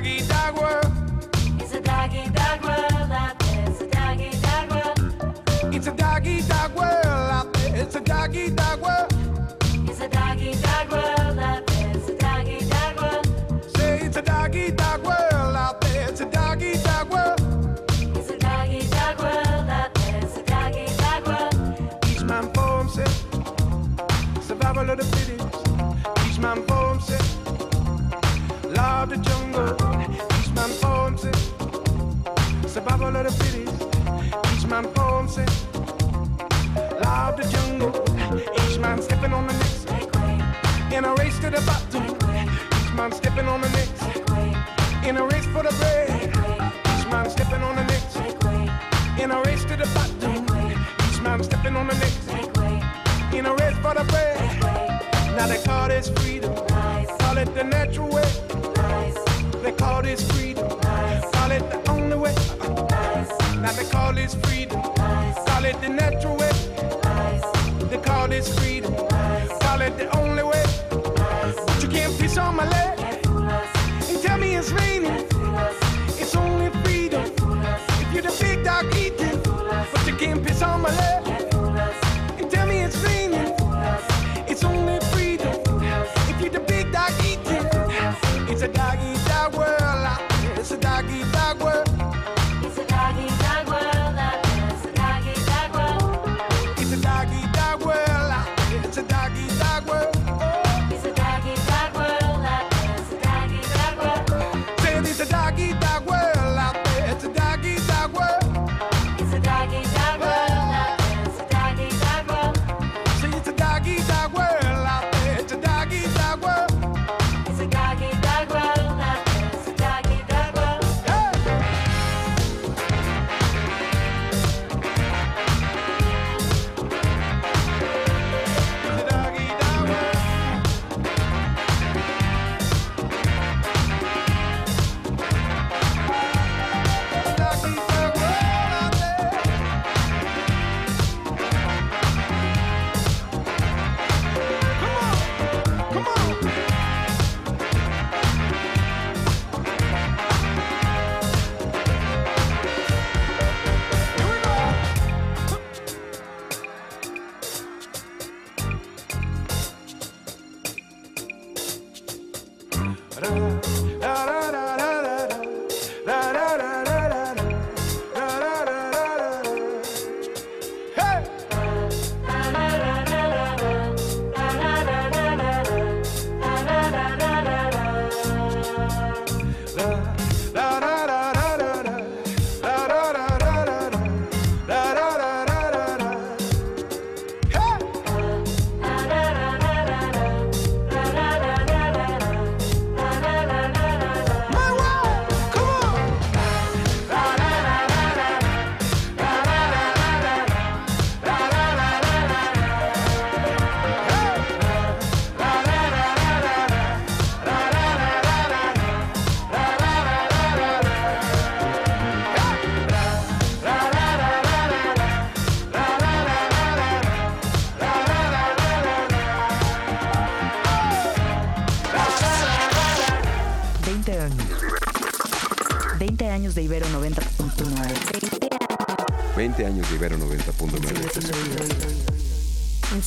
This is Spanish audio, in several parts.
doggy dog world. It's a doggy dog world out there. It's a doggy dog world. It's a doggy dog world out there. It's a doggy dog world. Survival of the fittest. Each man himself. Law of the jungle. Each man stepping on the next. In a race to the bottom. Each man stepping on the next. In a race for the bread. Each man stepping on the next. In a race to the bottom. Each man stepping on the next. In a race for the bread. Now they call this freedom. Call it the natural way. They call this freedom. Call this freedom. Call it the natural way. They call this freedom. Call it the only way. But you can't piss on my leg and tell me it's raining. It's only freedom. If you're the big dog eating, but you can't piss on my leg and tell me it's raining. It's only freedom. If you're the big dog eating, it's a dog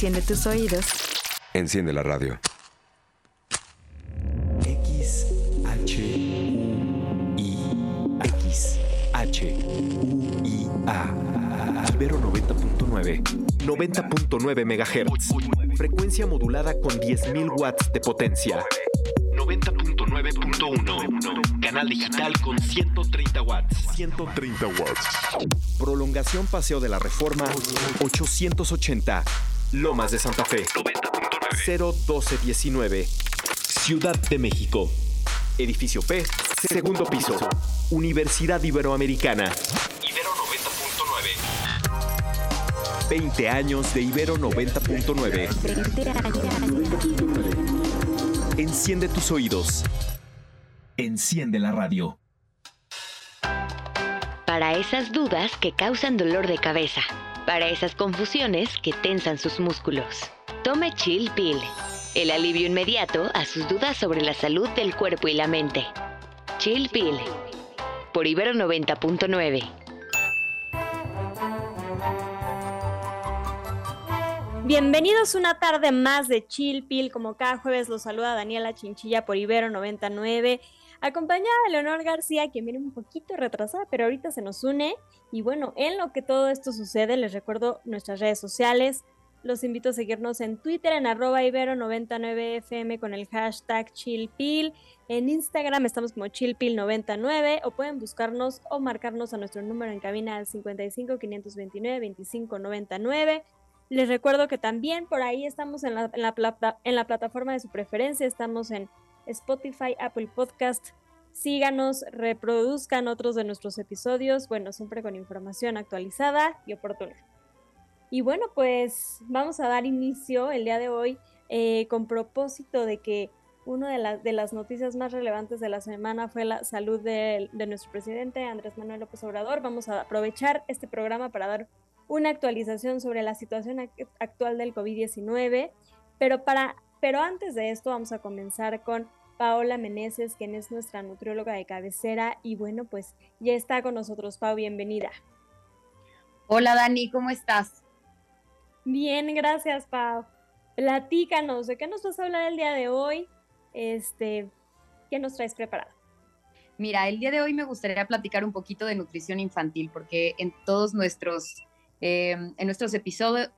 Enciende tus oídos. Enciende la radio. X H U I X H U I A Ibero 90.9 90.9 MHz Frecuencia modulada con 10.000 watts de potencia. 90.9.1 Canal digital con 130 watts. 130 watts. Prolongación Paseo de la Reforma 880 Lomas de Santa Fe 01219 Ciudad de México. Edificio P, segundo piso. Universidad Iberoamericana. Ibero 90.9. 20 años de Ibero 90.9. 20 años. Enciende tus oídos. Enciende la radio. Para esas dudas que causan dolor de cabeza. Para esas confusiones que tensan sus músculos. Tome Chill Pill, el alivio inmediato a sus dudas sobre la salud del cuerpo y la mente. Chill Pill, por Ibero 90.9. Bienvenidos una tarde más de Chill Pill. Como cada jueves los saluda Daniela Chinchilla por Ibero 99, acompañada de Leonor García, que viene un poquito retrasada, pero ahorita se nos une. Y bueno, en lo que todo esto sucede, les recuerdo nuestras redes sociales. Los invito a seguirnos en Twitter en arroba ibero99fm con el hashtag chillpill. En Instagram estamos como chillpill99 o pueden buscarnos o marcarnos a nuestro número en cabina al 55 529 2599. Les recuerdo que también por ahí estamos en la, en la, plataforma de su preferencia, estamos en Spotify, Apple Podcast. Síganos, reproduzcan otros de nuestros episodios, bueno, siempre con información actualizada y oportuna. Y bueno, pues vamos a dar inicio el día de hoy eh, con propósito de que una de, la, de, las noticias más relevantes de la semana fue la salud de nuestro presidente Andrés Manuel López Obrador. Vamos a aprovechar este programa para dar una actualización sobre la situación actual del COVID-19, pero, para, pero antes de esto vamos a comenzar con Paola Meneses, quien es nuestra nutrióloga de cabecera y bueno, pues ya está con nosotros. Pau, bienvenida. Hola Dani, ¿cómo estás? Bien, gracias Pau. Platícanos, ¿de qué nos vas a hablar el día de hoy? Este, ¿Qué nos traes preparado? Mira, el día de hoy me gustaría platicar un poquito de nutrición infantil, porque en todos nuestros eh, en nuestros episodio,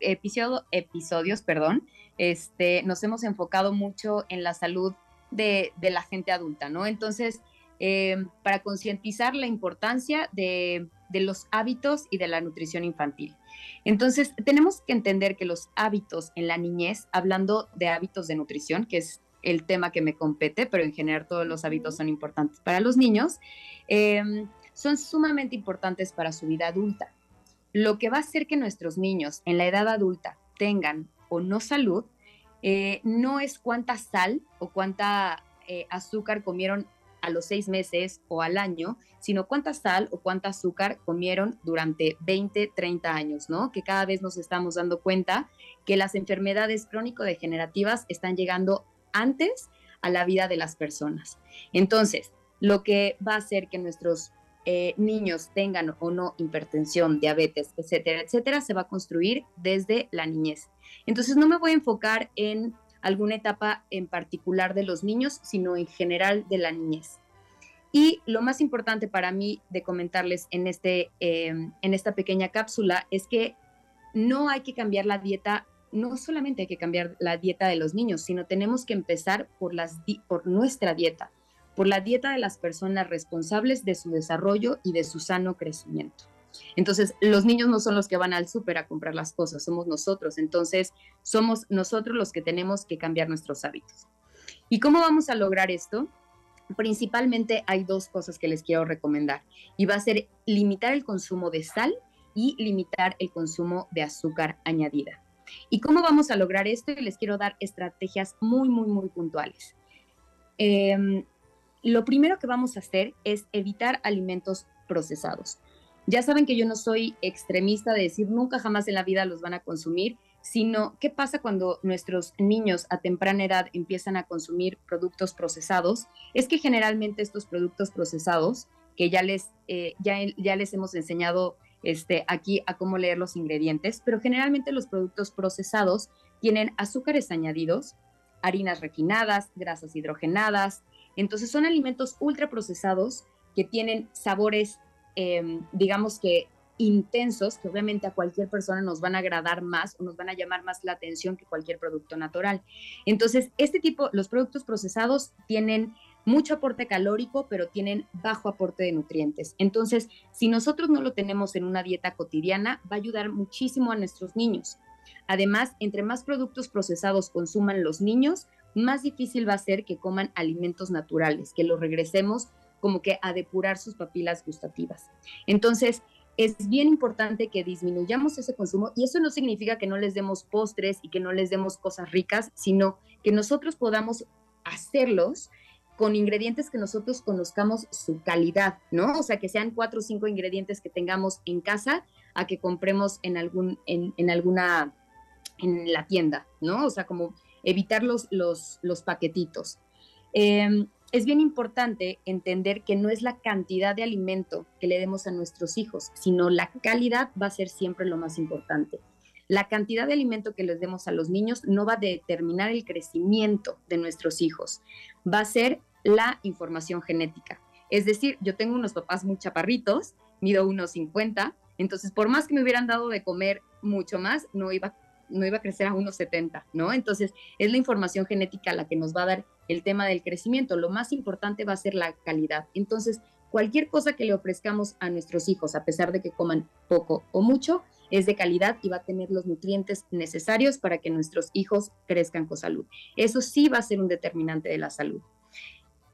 episodio, episodios perdón, este, nos hemos enfocado mucho en la salud de, de la gente adulta, ¿no? Entonces, eh, para concientizar la importancia de, de los hábitos y de la nutrición infantil. Entonces, tenemos que entender que los hábitos en la niñez, hablando de hábitos de nutrición, que es el tema que me compete, pero en general todos los hábitos son importantes para los niños, eh, son sumamente importantes para su vida adulta. Lo que va a hacer que nuestros niños en la edad adulta tengan o no salud, eh, no es cuánta sal o cuánta eh, azúcar comieron a los seis meses o al año, sino cuánta sal o cuánta azúcar comieron durante 20, 30 años, ¿no? Que cada vez nos estamos dando cuenta que las enfermedades crónico-degenerativas están llegando antes a la vida de las personas. Entonces, lo que va a hacer que nuestros eh, niños tengan o no hipertensión, diabetes, etcétera, etcétera, se va a construir desde la niñez. Entonces no me voy a enfocar en alguna etapa en particular de los niños, sino en general de la niñez. Y lo más importante para mí de comentarles en, este, em, en esta pequeña cápsula es que no hay que cambiar la dieta, no solamente hay que cambiar la dieta de los niños, sino tenemos que empezar por, nuestra dieta por la dieta de las personas responsables de su desarrollo y de su sano crecimiento. Entonces, los niños no son los que van al súper a comprar las cosas, somos nosotros. Entonces, somos nosotros los que tenemos que cambiar nuestros hábitos. ¿Y cómo vamos a lograr esto? Principalmente hay dos cosas que les quiero recomendar y va a ser limitar el consumo de sal y limitar el consumo de azúcar añadida. ¿Y cómo vamos a lograr esto? Les quiero dar estrategias muy, muy, muy puntuales. Eh, lo primero que vamos a hacer es evitar alimentos procesados. Ya saben que yo no soy extremista de decir nunca jamás en la vida los van a consumir, sino qué pasa cuando nuestros niños a temprana edad empiezan a consumir productos procesados. Es que generalmente estos productos procesados, que ya les, eh, ya, ya les hemos enseñado este, aquí a cómo leer los ingredientes, pero generalmente los productos procesados tienen azúcares añadidos, harinas refinadas, grasas hidrogenadas, entonces son alimentos ultraprocesados que tienen sabores, em, digamos que intensos, que obviamente a cualquier persona nos van a agradar más o nos van a llamar más la atención que cualquier producto natural. Entonces, este tipo, los productos procesados tienen mucho aporte calórico, pero tienen bajo aporte de nutrientes. Entonces, si nosotros no lo tenemos en una dieta cotidiana, va a ayudar muchísimo a nuestros niños. Además, entre más productos procesados consuman los niños, más difícil va a ser que coman alimentos naturales, que los regresemos como que a depurar sus papilas gustativas. Entonces, es bien importante que disminuyamos ese consumo y eso no significa que no les demos postres y que no les demos cosas ricas, sino que nosotros podamos hacerlos con ingredientes que nosotros conozcamos su calidad, ¿no? O sea, que sean cuatro o cinco ingredientes que tengamos en casa, a que compremos en, algún, en, en alguna, en la tienda, ¿no? O sea, como evitar los, los, los paquetitos. Em, es bien importante entender que no es la cantidad de alimento que le demos a nuestros hijos, sino la calidad va a ser siempre lo más importante. La cantidad de alimento que les demos a los niños no va a determinar el crecimiento de nuestros hijos, va a ser la información genética. Es decir, yo tengo unos papás muy chaparritos, mido unos 50, entonces por más que me hubieran dado de comer mucho más, no iba, no iba a crecer a unos 70, ¿no? Entonces es la información genética la que nos va a dar el tema del crecimiento. Lo más importante va a ser la calidad. Entonces, cualquier cosa que le ofrezcamos a nuestros hijos, a pesar de que coman poco o mucho, es de calidad y va a tener los nutrientes necesarios para que nuestros hijos crezcan con salud. Eso sí va a ser un determinante de la salud.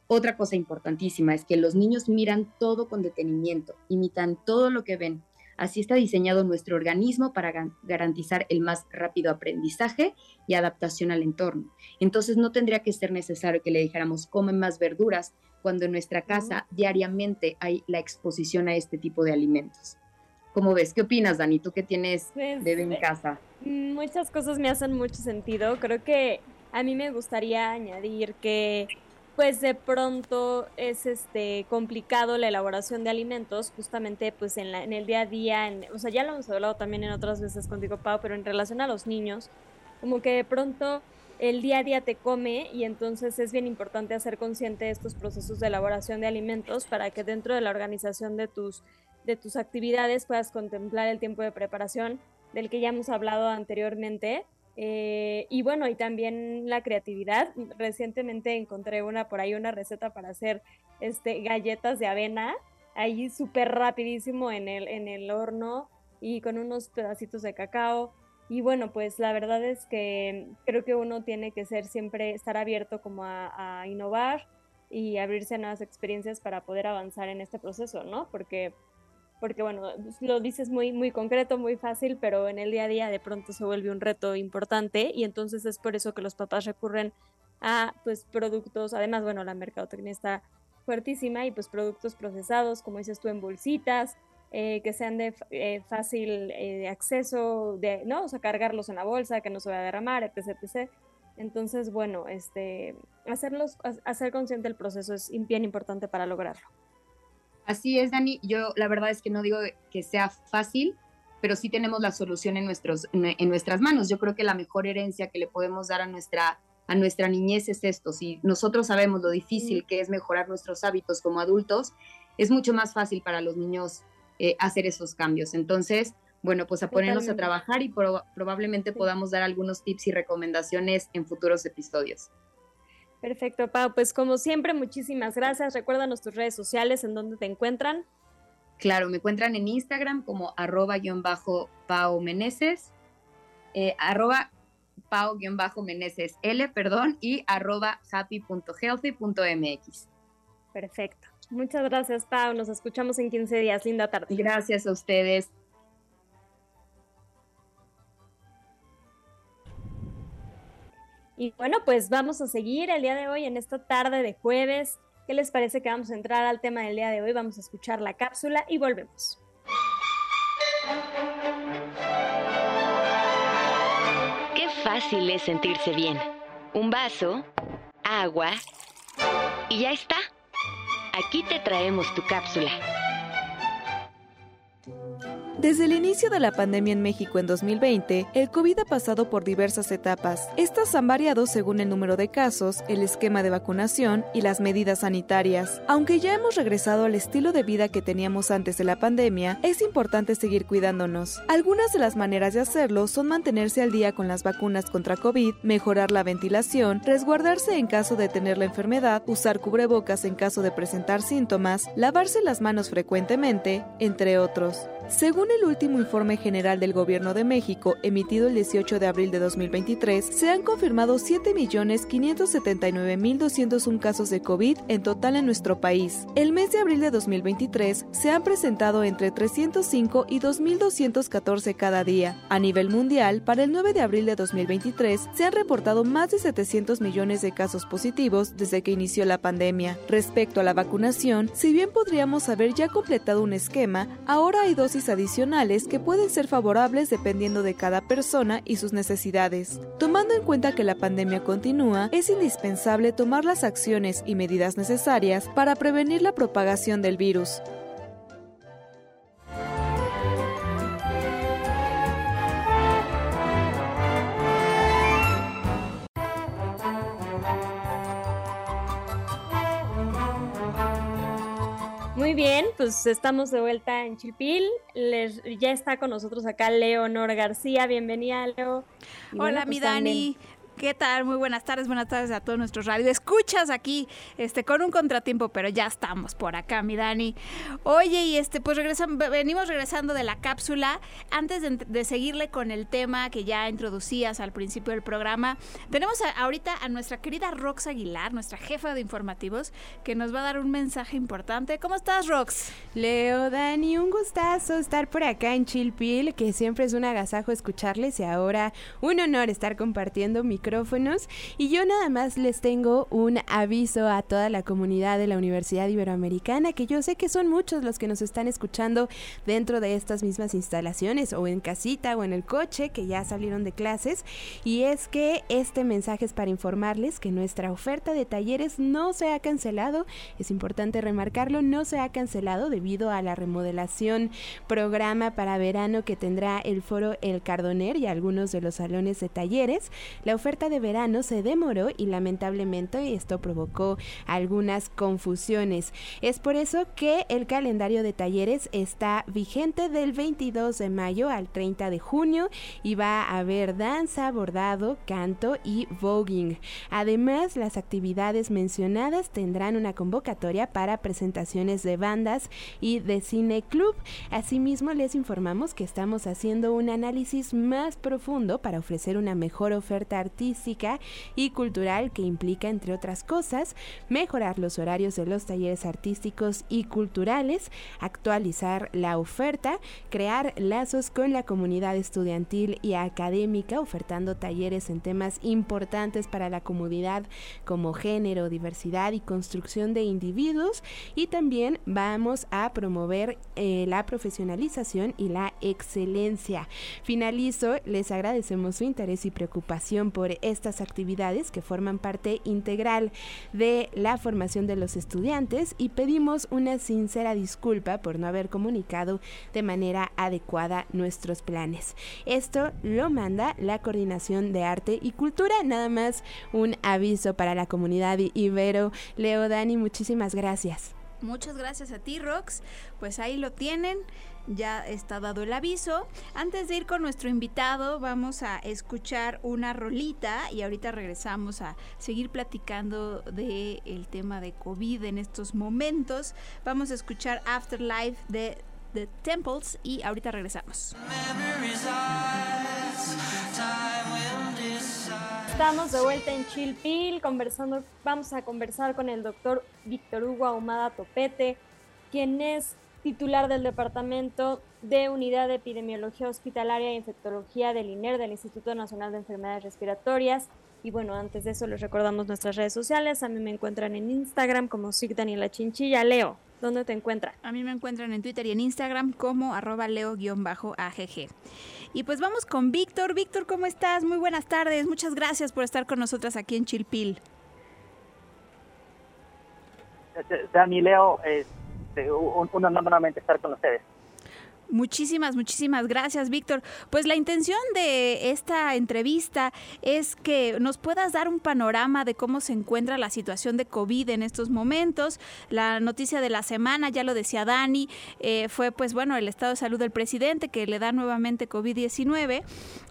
Otra cosa importantísima es que los niños miran todo con detenimiento, imitan todo lo que ven. Así está diseñado nuestro organismo para garantizar el más rápido aprendizaje y adaptación al entorno. Entonces no tendría que ser necesario que le dijéramos comen más verduras cuando en nuestra casa diariamente hay la exposición a este tipo de alimentos. ¿Cómo ves? ¿Qué opinas, Dani? ¿Tú qué tienes Pues, bebé en eh, casa? Muchas cosas me hacen mucho sentido. Creo que a mí me gustaría añadir que pues de pronto es este complicado la elaboración de alimentos justamente pues en, la, en el día a día, en- o sea, ya lo hemos hablado también en otras veces contigo, Pau, pero en relación a los niños, como que de pronto el día a día te come y entonces es bien importante hacer consciente de estos procesos de elaboración de alimentos para que dentro de la organización de tus, de tus actividades puedas contemplar el tiempo de preparación del que ya hemos hablado anteriormente. Eh, y bueno, y también la creatividad. Recientemente encontré una por ahí, una receta para hacer este, galletas de avena, ahí súper rapidísimo en el, en el horno y con unos pedacitos de cacao. Y bueno, pues la verdad es que creo que uno tiene que ser siempre, estar abierto como a, a innovar y abrirse a nuevas experiencias para poder avanzar en este proceso, ¿no? Porque porque bueno, lo dices muy, muy concreto, muy fácil, pero en el día a día de pronto se vuelve un reto importante y entonces es por eso que los papás recurren a pues productos, además bueno, la mercadotecnia está fuertísima y pues productos procesados, como dices tú, en bolsitas, eh, que sean de eh, fácil eh, acceso, de, ¿no? O sea, cargarlos en la bolsa, que no se vaya a derramar, etc, etc. Entonces, bueno, este, hacerlos, ha- hacer consciente el proceso es bien importante para lograrlo. Así es, Dani. Yo la verdad es que no digo que sea fácil, pero sí tenemos la solución en, nuestros, en nuestras manos. Yo creo que la mejor herencia que le podemos dar a nuestra, a nuestra niñez es esto. Si nosotros sabemos lo difícil que es mejorar nuestros hábitos como adultos, es mucho más fácil para los niños eh, hacer esos cambios. Entonces, bueno, pues a ponernos a trabajar y proba- probablemente podamos dar algunos tips y recomendaciones en futuros episodios. Perfecto, Pau. Pues como siempre, muchísimas gracias. Recuérdanos tus redes sociales en donde te encuentran. Claro, me encuentran en Instagram como arroba guion bajo Pau Meneses, eh, arroba Pau guion bajo Meneses L, perdón, y arroba happy.healthy.mx. Perfecto. Muchas gracias, Pau. Nos escuchamos en 15 días. Linda tarde. Gracias a ustedes. Y bueno, pues vamos a seguir el día de hoy en esta tarde de jueves. ¿Qué les parece que vamos a entrar al tema del día de hoy? Vamos a escuchar la cápsula y volvemos. Qué fácil es sentirse bien. Un vaso, agua y ya está. Aquí te traemos tu cápsula. Desde el inicio de la pandemia en México en 2020, el COVID ha pasado por diversas etapas. Estas han variado según el número de casos, el esquema de vacunación y las medidas sanitarias. Aunque ya hemos regresado al estilo de vida que teníamos antes de la pandemia, es importante seguir cuidándonos. Algunas de las maneras de hacerlo son mantenerse al día con las vacunas contra COVID, mejorar la ventilación, resguardarse en caso de tener la enfermedad, usar cubrebocas en caso de presentar síntomas, lavarse las manos frecuentemente, entre otros. Según el último informe general del Gobierno de México, emitido el 18 de abril de 2023, se han confirmado 7.579.201 casos de COVID en total en nuestro país. El mes de abril de 2023 se han presentado entre 305 y 2.214 cada día. A nivel mundial, para el 9 de abril de 2023 se han reportado más de 700 millones de casos positivos desde que inició la pandemia. Respecto a la vacunación, si bien podríamos haber ya completado un esquema, ahora hay dosis adicionales que pueden ser favorables dependiendo de cada persona y sus necesidades. Tomando en cuenta que la pandemia continúa, es indispensable tomar las acciones y medidas necesarias para prevenir la propagación del virus. Muy bien, pues estamos de vuelta en Chilpil. Les, ya está con nosotros acá Leonor García. Bienvenida, Leo. Y Hola, bueno, mi pues también- Dani. ¿Qué tal? Muy buenas tardes, buenas tardes a todos nuestros radio. Escuchas aquí, este, con un contratiempo, pero ya estamos por acá, mi Dani. Oye, y este, pues regresan, venimos regresando de la cápsula. Antes de, seguirle con el tema que ya introducías al principio del programa, tenemos ahorita a nuestra querida Rox Aguilar, nuestra jefa de informativos, que nos va a dar un mensaje importante. ¿Cómo estás, Rox? Leo, Dani, un gustazo estar por acá en Chilpil, que siempre es un agasajo escucharles y ahora un honor estar compartiendo Y yo nada más les tengo un aviso a toda la comunidad de la Universidad Iberoamericana, que yo sé que son muchos los que nos están escuchando dentro de estas mismas instalaciones, o en casita o en el coche, que ya salieron de clases. Y es que este mensaje es para informarles que nuestra oferta de talleres no se ha cancelado. Es importante remarcarlo, no se ha cancelado debido a la remodelación programa para verano que tendrá el foro El Cardoner y algunos de los salones de talleres. La oferta de verano se demoró y lamentablemente esto provocó algunas confusiones. Es por eso que el calendario de talleres está vigente del 22 de mayo al 30 de junio y va a haber danza, bordado, canto y voguing. Además, las actividades mencionadas tendrán una convocatoria para presentaciones de bandas y de cine club. Asimismo, les informamos que estamos haciendo un análisis más profundo para ofrecer una mejor oferta artística y cultural que implica, entre otras cosas, mejorar los horarios de los talleres artísticos y culturales, actualizar la oferta, crear lazos con la comunidad estudiantil y académica, ofertando talleres en temas importantes para la comunidad como género, diversidad y construcción de individuos y también vamos a promover eh, la profesionalización y la excelencia. Finalizo, les agradecemos su interés y preocupación por estas actividades que forman parte integral de la formación de los estudiantes y pedimos una sincera disculpa por no haber comunicado de manera adecuada nuestros planes. Esto lo manda la Coordinación de Arte y Cultura, nada más un aviso para la comunidad ibero. Leo Dani, muchísimas gracias. Muchas gracias a ti, Rox. Pues ahí lo tienen. Ya está dado el aviso. Antes de ir con nuestro invitado, vamos a escuchar una rolita y ahorita regresamos a seguir platicando del el tema de COVID en estos momentos. Vamos a escuchar Afterlife de The Temples y ahorita regresamos. Estamos de vuelta en Chilpil, conversando, vamos a conversar con el doctor Víctor Hugo Ahumada Topete, quien es titular del Departamento de Unidad de Epidemiología Hospitalaria e Infectología del INER, del Instituto Nacional de Enfermedades Respiratorias. Y bueno, antes de eso les recordamos nuestras redes sociales. A mí me encuentran en Instagram como SIC Daniela Chinchilla. Leo, ¿dónde te encuentran? A mí me encuentran en Twitter y en Instagram como arroba leo-agg. Y pues vamos con Víctor. Víctor, ¿cómo estás? Muy buenas tardes. Muchas gracias por estar con nosotras aquí en Chilpil. Dani Leo, este, un, un honor nuevamente estar con ustedes. Muchísimas, muchísimas gracias, Víctor. Pues la intención de esta entrevista es que nos puedas dar un panorama de cómo se encuentra la situación de COVID en estos momentos. La noticia de la semana, ya lo decía Dani, eh, fue pues bueno, el estado de salud del presidente que le da nuevamente COVID-19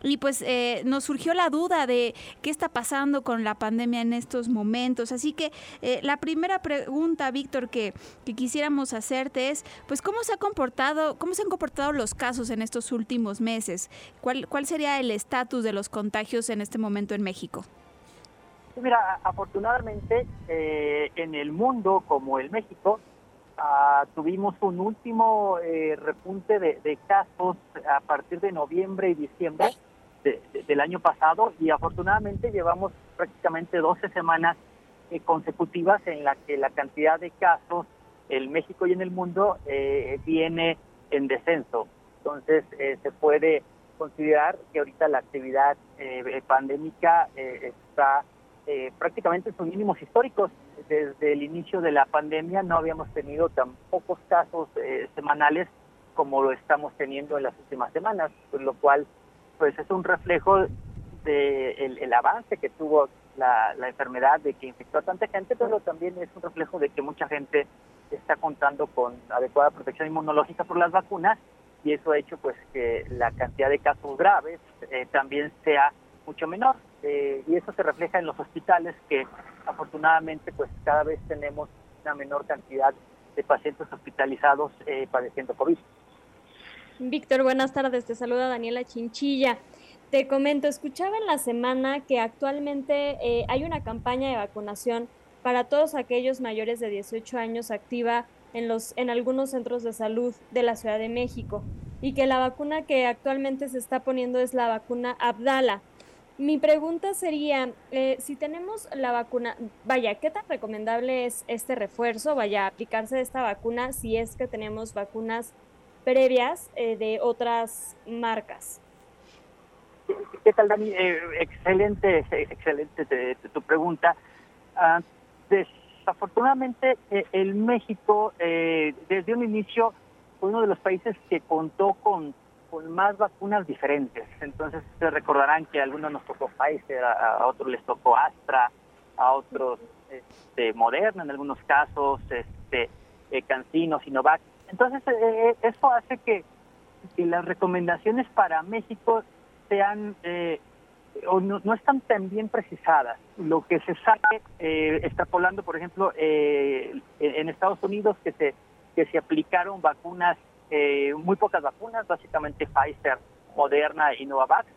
y pues eh, nos surgió la duda de qué está pasando con la pandemia en estos momentos. Así que eh, la primera pregunta, Víctor, que, que quisiéramos hacerte es, pues cómo se ha comportado, cómo se comportado los casos en estos últimos meses? ¿Cuál, cuál sería el estatus de los contagios en este momento en México? Mira, afortunadamente eh, en el mundo como el México ah, tuvimos un último eh, repunte de, de, casos a partir de noviembre y diciembre de, de, del año pasado y afortunadamente llevamos prácticamente 12 semanas eh, consecutivas en la que la cantidad de casos en México y en el mundo viene en descenso. Entonces eh, se puede considerar que ahorita la actividad eh, pandémica eh, está eh, prácticamente en sus mínimos históricos. Desde el inicio de la pandemia no habíamos tenido tan pocos casos eh, semanales como lo estamos teniendo en las últimas semanas, por lo cual pues es un reflejo de el avance que tuvo la, la enfermedad, de que infectó a tanta gente, pero también es un reflejo de que mucha gente está contando con adecuada protección inmunológica por las vacunas y eso ha hecho pues que la cantidad de casos graves eh, también sea mucho menor eh, y eso se refleja en los hospitales que afortunadamente pues cada vez tenemos una menor cantidad de pacientes hospitalizados eh, padeciendo COVID. Víctor, buenas tardes. Te saluda Daniela Chinchilla. Te comento, escuchaba en la semana que actualmente eh, hay una campaña de vacunación para todos aquellos mayores de 18 años activa en, los, en algunos centros de salud de la Ciudad de México y que la vacuna que actualmente se está poniendo es la vacuna Abdala. Mi pregunta sería, eh, si tenemos la vacuna, vaya, ¿qué tan recomendable es este refuerzo? Vaya, aplicarse esta vacuna si es que tenemos vacunas previas eh, de otras marcas. ¿Qué tal, Dani? Eh, excelente, excelente te- te- tu pregunta. Ah, desafortunadamente, eh, el México, eh, desde un inicio, fue uno de los países que contó con, con más vacunas diferentes. Entonces, ustedes recordarán que a algunos nos tocó Pfizer, a, otros les tocó Astra, a otros este, Moderna en algunos casos, este, eh, Cancino, Sinovac. Entonces, eh, eso hace que, que las recomendaciones para México sean eh, o no, están tan bien precisadas. Lo que se sabe, eh, extrapolando, por ejemplo, eh, en Estados Unidos, que se, que se aplicaron vacunas, eh, muy pocas vacunas, básicamente Pfizer, Moderna y Novavax.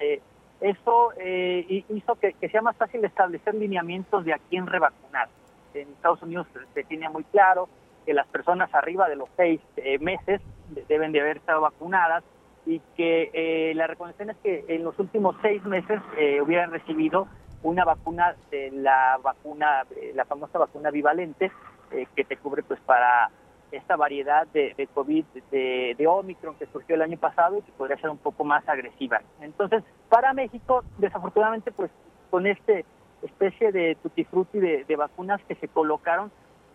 Eh, eso eh, hi- hizo que, que sea más fácil establecer lineamientos de a quién revacunar. En Estados Unidos se tiene muy claro que las personas arriba de los seis eh, meses de- deben de haber estado vacunadas y que eh, la recomendación es que en los últimos seis meses eh, hubieran recibido una vacuna de la vacuna, eh, la famosa vacuna bivalente, eh, que te cubre pues para esta variedad de, de COVID de, Omicron que surgió el año pasado y que podría ser un poco más agresiva. Entonces, para México, desafortunadamente, pues con este especie de tutti frutti de, vacunas que se colocaron,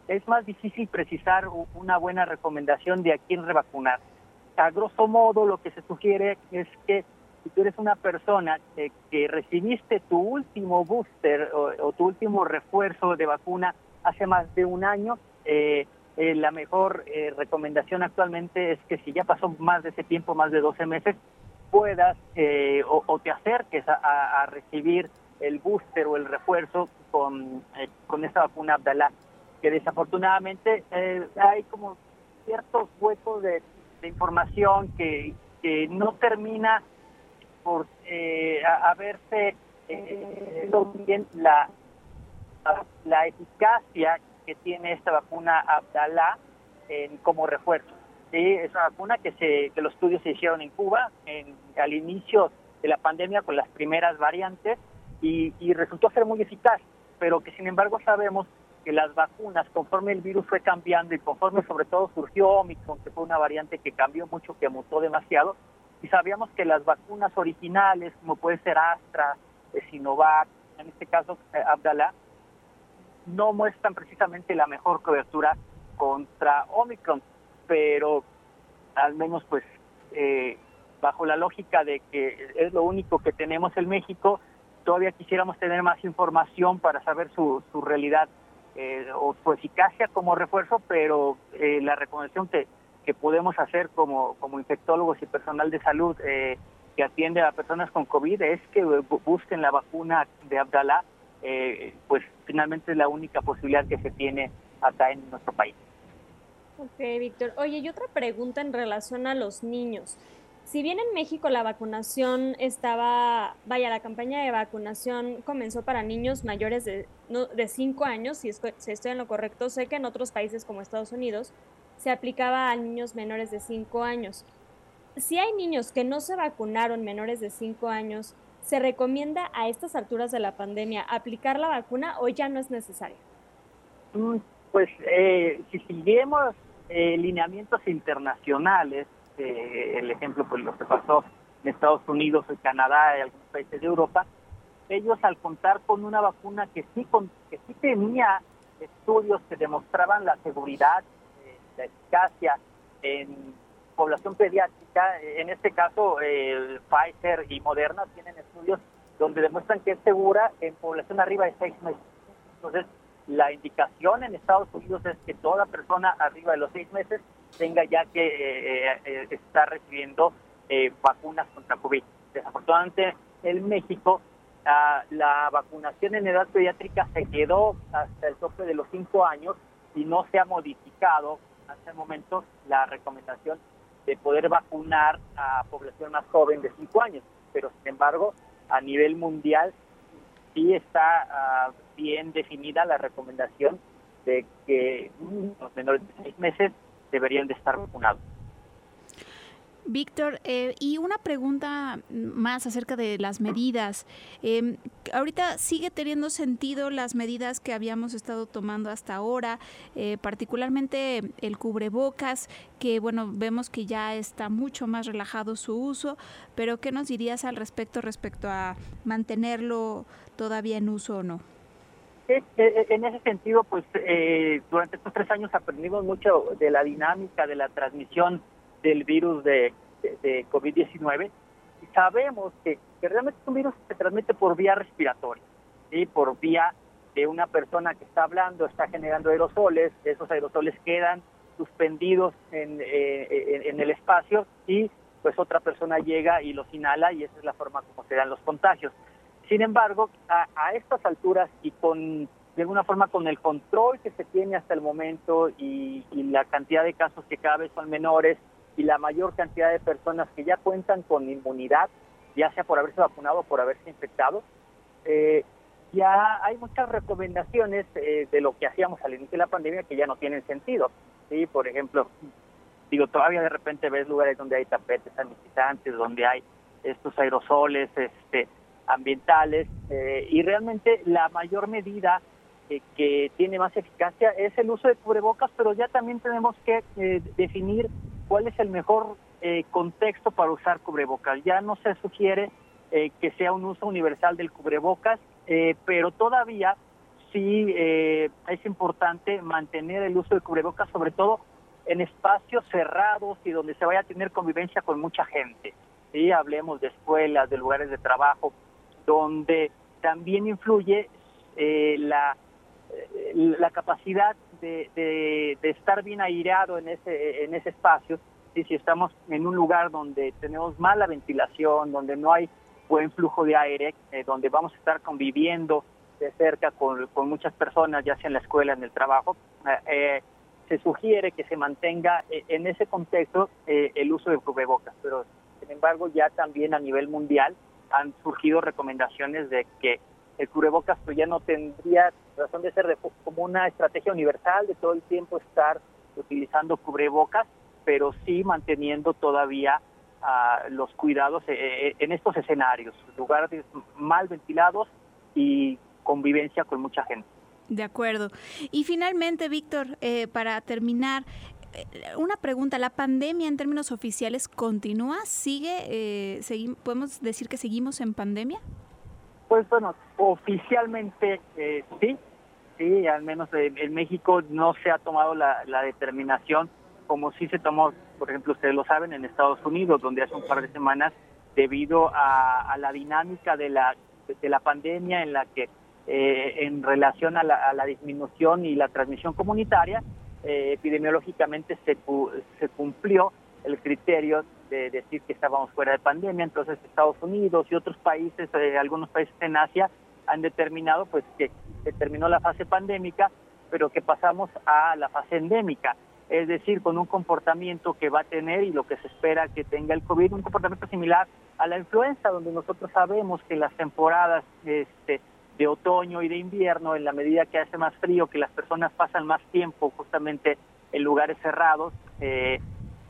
es más difícil precisar una buena recomendación de a quién revacunar. A grosso modo, lo que se sugiere es que si tú eres una persona que, recibiste tu último booster o, tu último refuerzo de vacuna hace más de un año, eh, eh, la mejor eh, recomendación actualmente es que si ya pasó más de ese tiempo, más de 12 meses, puedas eh, o, o te acerques a, recibir el booster o el refuerzo con, eh, con esta vacuna Abdalá, que desafortunadamente hay como ciertos huecos de, de información que, que no termina por eh, a, eh, bien la, la, eficacia que tiene esta vacuna Abdalá en, como refuerzo. Sí, es una vacuna que, se, que los estudios se hicieron en Cuba en, al inicio de la pandemia con las primeras variantes y, y resultó ser muy eficaz, pero que sin embargo sabemos que las vacunas, conforme el virus fue cambiando y conforme sobre todo surgió Omicron, que fue una variante que cambió mucho, que mutó demasiado, y sabíamos que las vacunas originales, como puede ser Astra, eh, Sinovac, en este caso eh, Abdalá, no muestran precisamente la mejor cobertura contra Omicron, pero al menos pues eh, bajo la lógica de que es lo único que tenemos en México, todavía quisiéramos tener más información para saber su, su realidad eh, o su eficacia como refuerzo, pero eh, la recomendación que, que podemos hacer como, como infectólogos y personal de salud eh, que atiende a personas con COVID es que bu- busquen la vacuna de Abdalá, eh, pues finalmente es la única posibilidad que se tiene acá en nuestro país. Ok, Víctor. Oye, y otra pregunta en relación a los niños. Si bien en México la vacunación estaba, vaya, la campaña de vacunación comenzó para niños mayores de, no, de 5 años, si, estoy, si estoy en lo correcto, sé que en otros países como Estados Unidos se aplicaba a niños menores de 5 años. Si hay niños que no se vacunaron menores de 5 años, ¿se recomienda a estas alturas de la pandemia aplicar la vacuna o ya no es necesario? Mm, Pues eh, si siguiemos eh, lineamientos internacionales, eh, el ejemplo, pues lo que pasó en Estados Unidos, en Canadá y algunos países de Europa, ellos al contar con una vacuna que sí, con, que sí tenía estudios que demostraban la seguridad, eh, la eficacia en población pediátrica, en este caso Pfizer y Moderna tienen estudios donde demuestran que es segura en población arriba de seis meses. Entonces, la indicación en Estados Unidos es que toda persona arriba de los seis meses tenga ya que eh, eh, estar recibiendo eh, vacunas contra COVID. Desafortunadamente, en México, ah, la vacunación en edad pediátrica se quedó hasta el tope de los cinco años y no se ha modificado hasta el momento la recomendación de poder vacunar a población más joven de cinco años. Pero, sin embargo, a nivel mundial sí está ah, bien definida la recomendación de que los menores de seis meses deberían de estar vacunados. Víctor, eh, y una pregunta más acerca de las medidas. Eh, ahorita sigue teniendo sentido las medidas que habíamos estado tomando hasta ahora, eh, particularmente el cubrebocas, que bueno, vemos que ya está mucho más relajado su uso, pero ¿qué nos dirías al respecto respecto a mantenerlo todavía en uso o no? En ese sentido, pues eh, durante estos tres años aprendimos mucho de la dinámica de la transmisión del virus de, de, de COVID-19 y sabemos que, que, realmente un virus se transmite por vía respiratoria, ¿sí? por vía de una persona que está hablando, está generando aerosoles, esos aerosoles quedan suspendidos en, eh, en, en el espacio y pues otra persona llega y los inhala y esa es la forma como se dan los contagios. Sin embargo, a, a, estas alturas y con de alguna forma con el control que se tiene hasta el momento y, la cantidad de casos que cada vez son menores y la mayor cantidad de personas que ya cuentan con inmunidad, ya sea por haberse vacunado o por haberse infectado, eh, ya hay muchas recomendaciones eh, de lo que hacíamos al inicio de la pandemia que ya no tienen sentido. Sí, por ejemplo, digo, todavía de repente ves lugares donde hay tapetes sanitizantes, donde hay estos aerosoles, este, ambientales eh, y realmente la mayor medida eh, que tiene más eficacia es el uso de cubrebocas, pero ya también tenemos que eh, definir cuál es el mejor eh, contexto para usar cubrebocas. Ya no se sugiere que sea un uso universal del cubrebocas, pero todavía sí es importante mantener el uso de cubrebocas, sobre todo en espacios cerrados y donde se vaya a tener convivencia con mucha gente. ¿sí? Hablemos de escuelas, de lugares de trabajo, donde también influye eh, la, eh, la capacidad de, de, estar bien aireado en ese, en ese espacio. Y si estamos en un lugar donde tenemos mala ventilación, donde no hay buen flujo de aire, eh, donde vamos a estar conviviendo de cerca con, muchas personas, ya sea en la escuela, en el trabajo, eh, se sugiere que se mantenga en ese contexto el uso de cubrebocas. Pero, sin embargo, ya también a nivel mundial han surgido recomendaciones de que el cubrebocas pues ya no tendría razón de ser de, como una estrategia universal de todo el tiempo estar utilizando cubrebocas, pero sí manteniendo todavía uh, los cuidados eh, en estos escenarios, lugares mal ventilados y convivencia con mucha gente. De acuerdo. Y finalmente, Víctor, eh, para terminar, una pregunta, ¿la pandemia en términos oficiales continúa? ¿Sigue? Eh, ¿Podemos decir que seguimos en pandemia? Pues bueno, oficialmente eh, sí, sí, al menos en, México no se ha tomado la, la determinación como sí se tomó, por ejemplo, ustedes lo saben, en Estados Unidos, donde hace un par de semanas, debido a, a la dinámica de la, de la pandemia en la que eh, en relación a la, a la disminución y la transmisión comunitaria, eh, epidemiológicamente se, se cumplió el criterio de decir que estábamos fuera de pandemia, entonces Estados Unidos y otros países, eh, algunos países en Asia, han determinado pues que se terminó la fase pandémica, pero que pasamos a la fase endémica, es decir, con un comportamiento que va a tener y lo que se espera que tenga el COVID, un comportamiento similar a la influenza, donde nosotros sabemos que las temporadas este, de otoño y de invierno, en la medida que hace más frío, que las personas pasan más tiempo justamente en lugares cerrados, eh,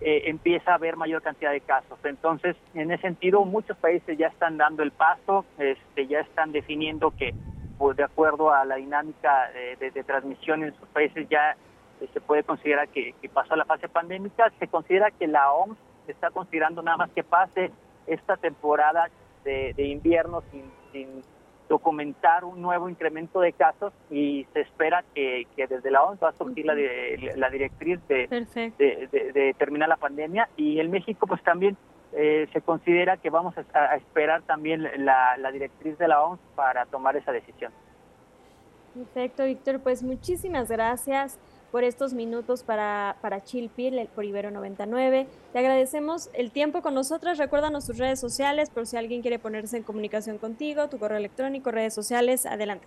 eh, empieza a haber mayor cantidad de casos. Entonces, en ese sentido, muchos países ya están dando el paso, este, ya están definiendo que, pues, de acuerdo a la dinámica de, transmisión en sus países, ya eh, se puede considerar que, que, pasó la fase pandémica. Se considera que la OMS está considerando nada más que pase esta temporada de, de invierno sin, sin documentar un nuevo incremento de casos y se espera que, que desde la OMS va a surgir la, de- la directriz de, Perfecto. de, de- de terminar la pandemia y en México pues también eh, se considera que vamos a, a esperar también la, la directriz de la OMS para tomar esa decisión. Perfecto, Víctor. Pues muchísimas gracias por estos minutos para, para el- por Ibero 99. Te agradecemos el tiempo con nosotros. Recuérdanos tus redes sociales por si alguien quiere ponerse en comunicación contigo, tu correo electrónico, redes sociales. Adelante.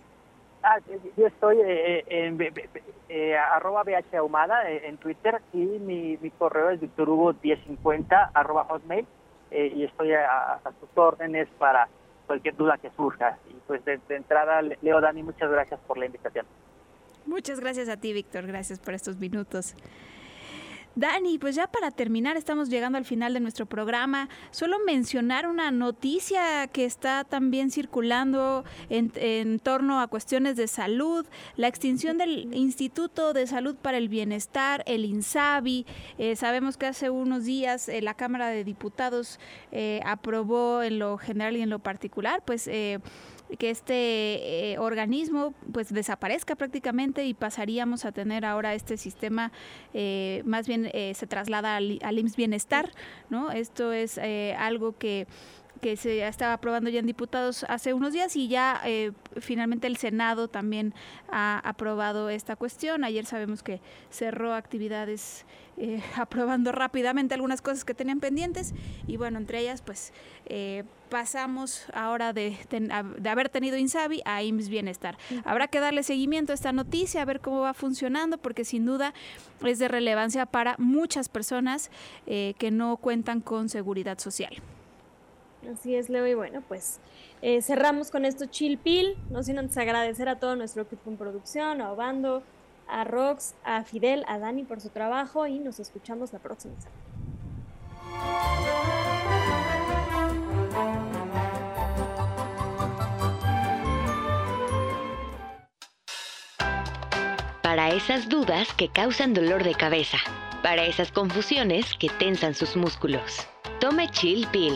Ah, yo estoy eh, en B- B- eh, arroba BH Ahumada eh, en Twitter y mi, mi correo es victorhugo1050 arroba hotmail eh, y estoy a, a sus órdenes para cualquier duda que surja. Y pues de, de entrada, Le- Leo Dani, muchas gracias por la invitación. Muchas gracias a ti, Víctor. Gracias por estos minutos. Dani, pues ya para terminar, estamos llegando al final de nuestro programa. Solo mencionar una noticia que está también circulando en, en torno a cuestiones de salud, la extinción del Instituto de Salud para el Bienestar, el INSABI. Eh, sabemos que hace unos días eh, la Cámara de Diputados eh, aprobó en lo general y en lo particular, pues... que este eh, organismo pues desaparezca prácticamente y pasaríamos a tener ahora este sistema eh, más bien eh, se traslada al, al IMSS Bienestar, ¿no? Esto es eh, algo que que se estaba aprobando ya en diputados hace unos días y ya eh, finalmente el Senado también ha aprobado esta cuestión. Ayer sabemos que cerró actividades eh, aprobando rápidamente algunas cosas que tenían pendientes y bueno, entre ellas pues eh, pasamos ahora de, ten- a- de haber tenido INSABI a IMSS Bienestar. Habrá que darle seguimiento a esta noticia, a ver cómo va funcionando, porque sin duda es de relevancia para muchas personas eh, que no cuentan con seguridad social. Así es, Leo. Y bueno, pues eh, cerramos con esto Chill Pill. No sin antes agradecer a todo nuestro equipo en producción, a Obando, a Rox, a Fidel, a Dani por su trabajo y nos escuchamos la próxima semana. Para esas dudas que causan dolor de cabeza. Para esas confusiones que tensan sus músculos. Tome Chill Pill.